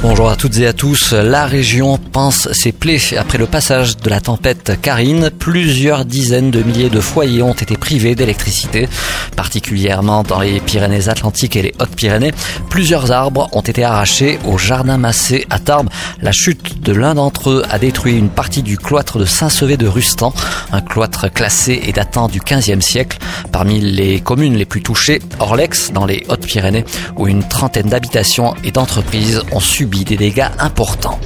Bonjour à toutes et à tous. La région pense ses plaies après le passage de la tempête Karine. Plusieurs dizaines de milliers de foyers ont été privés d'électricité, particulièrement dans les Pyrénées-Atlantiques et les Hautes-Pyrénées. Plusieurs arbres ont été arrachés au jardin massé à Tarbes. La chute de l'un d'entre eux a détruit une partie du cloître de Saint-Sevé de Rustan, un cloître classé et datant du XVe siècle. Parmi les communes les plus touchées, Orlex, dans les Hautes-Pyrénées, où une trentaine d'habitations et d'entreprises ont subi des dégâts importants.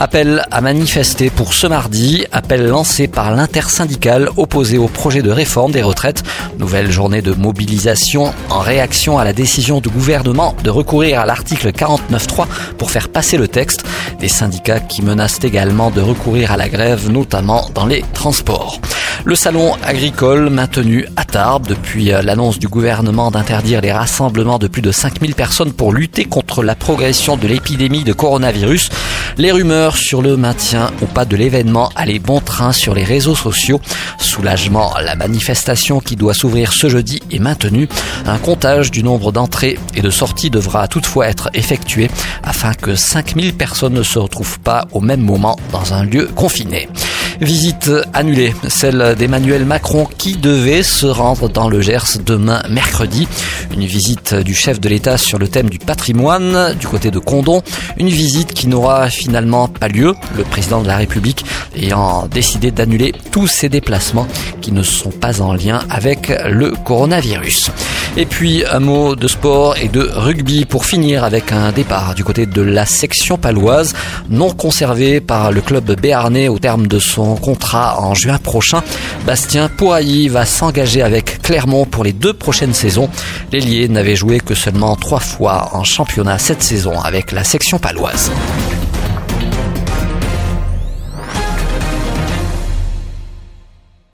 Appel à manifester pour ce mardi, appel lancé par l'intersyndicale opposé au projet de réforme des retraites. Nouvelle journée de mobilisation en réaction à la décision du gouvernement de recourir à l'article 49.3 pour faire passer le texte. Des syndicats qui menacent également de recourir à la grève, notamment dans les transports. Le salon agricole maintenu à Tarbes depuis euh, l'annonce du gouvernement d'interdire les rassemblements de plus de 5000 personnes pour lutter contre la progression de l'épidémie de coronavirus. Les rumeurs sur le maintien ou pas de l'événement allaient bon train sur les réseaux sociaux. Soulagement, la manifestation qui doit s'ouvrir ce jeudi est maintenue. Un comptage du nombre d'entrées et de sorties devra toutefois être effectué afin que 5000 personnes ne se retrouvent pas au même moment dans un lieu confiné. Visite annulée, celle d'Emmanuel Macron qui devait se rendre dans le Gers demain mercredi. Une visite du chef de l'État sur le thème du patrimoine du côté de Condon. Une visite qui n'aura finalement pas lieu, le président de la République ayant décidé d'annuler tous ses déplacements qui ne sont pas en lien avec le coronavirus. Et puis un mot de sport et de rugby pour finir avec un départ du côté de la section paloise non conservé par le club béarnais au terme de son contrat en juin prochain. Bastien Pourailly va s'engager avec Clermont pour les deux prochaines saisons. L'ailier n'avait joué que seulement trois fois en championnat cette saison avec la section paloise.